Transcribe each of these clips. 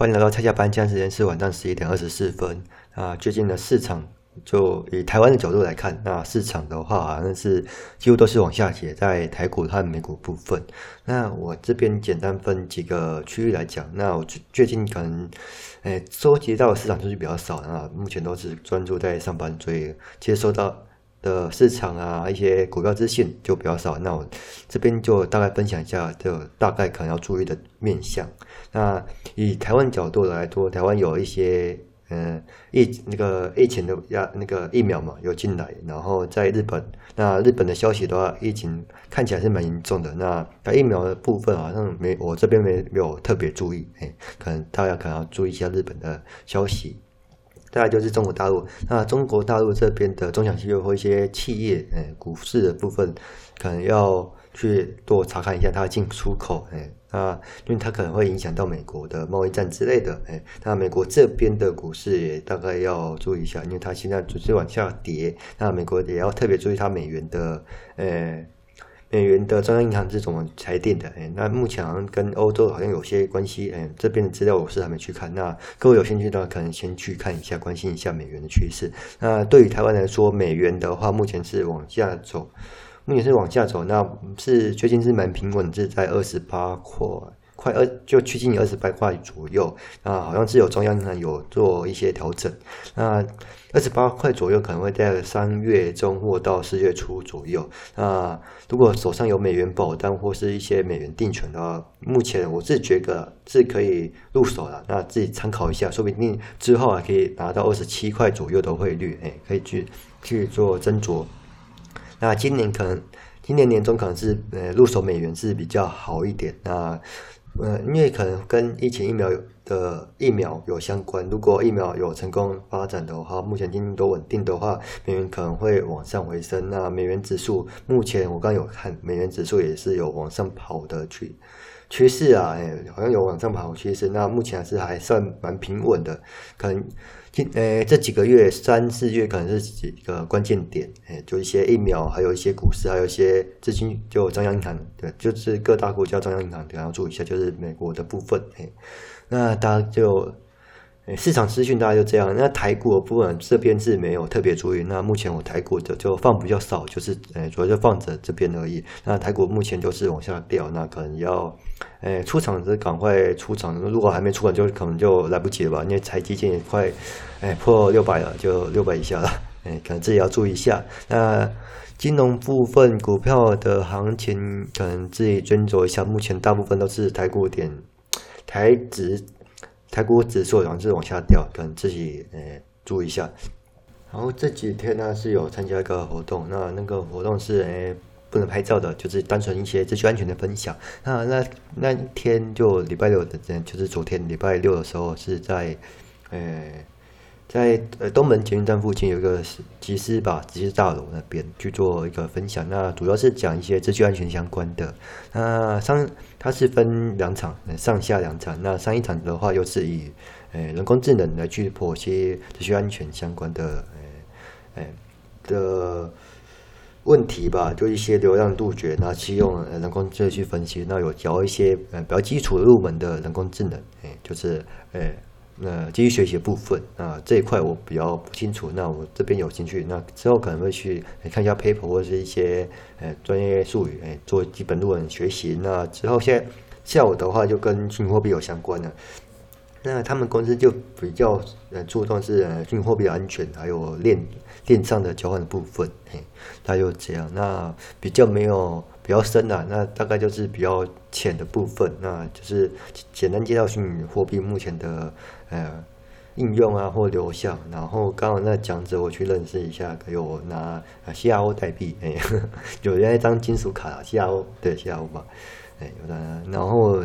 欢迎来到蔡家班，现在时间是晚上十一点二十四分。啊，最近的市场就以台湾的角度来看，那市场的话好像是几乎都是往下跌，在台股和美股部分。那我这边简单分几个区域来讲。那我最最近可能，诶，收集到的市场数据比较少啊，目前都是专注在上班，所以接收到的市场啊，一些股票资讯就比较少。那我这边就大概分享一下，就大概可能要注意的面向。那以台湾角度来说，台湾有一些嗯疫那个疫情的呀那个疫苗嘛有进来，然后在日本，那日本的消息的话，疫情看起来是蛮严重的。那打疫苗的部分好像没我这边没没有特别注意，哎，可能大家可能要注意一下日本的消息。再来就是中国大陆，那中国大陆这边的中小企业或一些企业，哎，股市的部分可能要去多查看一下它的进出口，哎，那因为它可能会影响到美国的贸易战之类的，哎，那美国这边的股市也大概要注意一下，因为它现在只是往下跌，那美国也要特别注意它美元的，哎。美元的中央银行是怎么裁定的？哎，那目前好像跟欧洲好像有些关系。哎，这边的资料我是还没去看。那各位有兴趣的话，可能先去看一下，关心一下美元的趋势。那对于台湾来说，美元的话目前是往下走，目前是往下走。那是最近是蛮平稳，是在二十八块。快二就趋近于二十八块左右啊，好像是有中央银行有做一些调整。那二十八块左右可能会在三月中或到四月初左右。那如果手上有美元保单或是一些美元定存的话，目前我是觉得是可以入手了。那自己参考一下，说不定之后还可以拿到二十七块左右的汇率，哎，可以去去做斟酌。那今年可能今年年中可能是呃入手美元是比较好一点。那呃，因为可能跟疫情疫苗的疫苗有相关。如果疫苗有成功发展的话，目前经济都稳定的话，美元可能会往上回升。那美元指数目前我刚有看，美元指数也是有往上跑的去趋势啊，哎，好像有往上跑趋势。那目前还是还算蛮平稳的，可能。今呃，这几个月三四月可能是几个关键点，诶，就一些疫苗，还有一些股市，还有一些资金，就中央银行，对，就是各大国家中央银行都要注意一下，就是美国的部分，诶，那大家就。市场资讯大概就这样。那台股的部分这边是没有特别注意。那目前我台股的就放比较少，就是呃主要就放着这边而已。那台股目前就是往下掉，那可能要呃出场是赶快出场。如果还没出场，就可能就来不及了吧？因为台积电也快哎破六百了，就六百以下了。哎，可能自己要注意一下。那金融部分股票的行情，可能自己斟酌一下。目前大部分都是台股点台指。台股指数好像是往下掉，可能自己呃注意一下。然后这几天呢是有参加一个活动，那那个活动是诶不能拍照的，就是单纯一些资讯安全的分享。那那那天就礼拜六的，就是昨天礼拜六的时候是在呃。在呃东门捷运站附近有一个集思吧，集思大楼那边去做一个分享。那主要是讲一些资讯安全相关的。那上它是分两场，上下两场。那上一场的话，又是以呃人工智能来去剖析资讯安全相关的呃呃的问题吧，就一些流量杜绝，那去用人工智能去分析。那有教一些呃比较基础入门的人工智能，哎，就是呃。那继续学习的部分啊，这一块我比较不清楚。那我这边有兴趣，那之后可能会去看一下 paper 或者是一些呃专业术语，哎，做基本论文学习。那之后现在下午的话就跟虚拟货币有相关的，那他们公司就比较呃注重是虚拟货币的安全，还有链链上的交换的部分，哎，它就这样。那比较没有。比较深的、那大概就是比较浅的部分，那就是简单介绍虚拟货币目前的呃应用啊或流向。然后刚好那讲者我去认识一下，给我拿 CRO 代币，哎，有那一张金属卡 CRO 对 CRO 吧，哎，有的。然后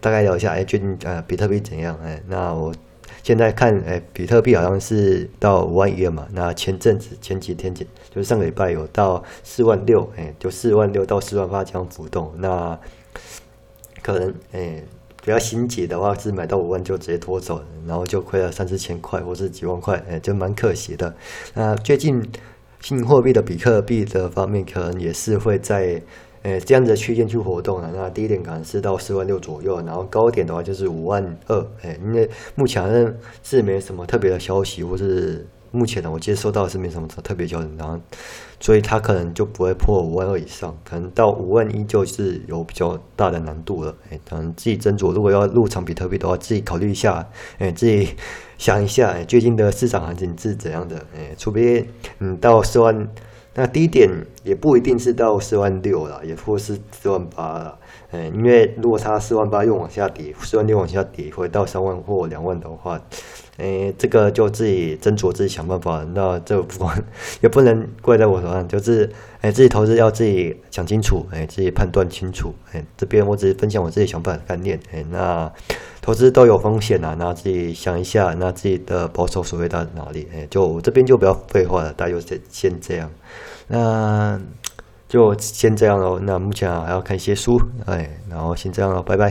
大概聊一下，哎，最近呃比特币怎样？哎，那我。现在看，哎，比特币好像是到五万一了嘛。那前阵子前几天，就是上个礼拜有到四万六，哎，就四万六到四万八这样浮动。那可能，哎，比较心急的话是买到五万就直接拖走，然后就亏了三四千块或是几万块，哎，就蛮可惜的。那最近新货币的比特币的方面，可能也是会在。诶这样子的区间去活动了。那低点可能是到四万六左右，然后高点的话就是五万二。诶，因为目前好像是没什么特别的消息，或是。目前呢，我接收到是没什么特别交易，然后，所以它可能就不会破五万二以上，可能到五万一就是有比较大的难度了。哎，可能自己斟酌，如果要入场比特币的话，自己考虑一下，哎，自己想一下，哎，最近的市场行情是怎样的？哎，除非嗯到四万。那低点也不一定是到四万六了，也或是四万八了，嗯，因为如果它四万八又往下跌，四万六往下跌，回到三万或两万的话，诶，这个就自己斟酌自己想办法。那这不管也不能怪在我头上，就是诶，自己投资要自己想清楚，诶，自己判断清楚。诶，这边我只是分享我自己想法的概念。诶，那投资都有风险啊，那自己想一下，那自己的保守所谓到哪里？诶，就这边就不要废话了，大家就先先这样。那就先这样喽。那目前还要看一些书，哎，然后先这样喽，拜拜。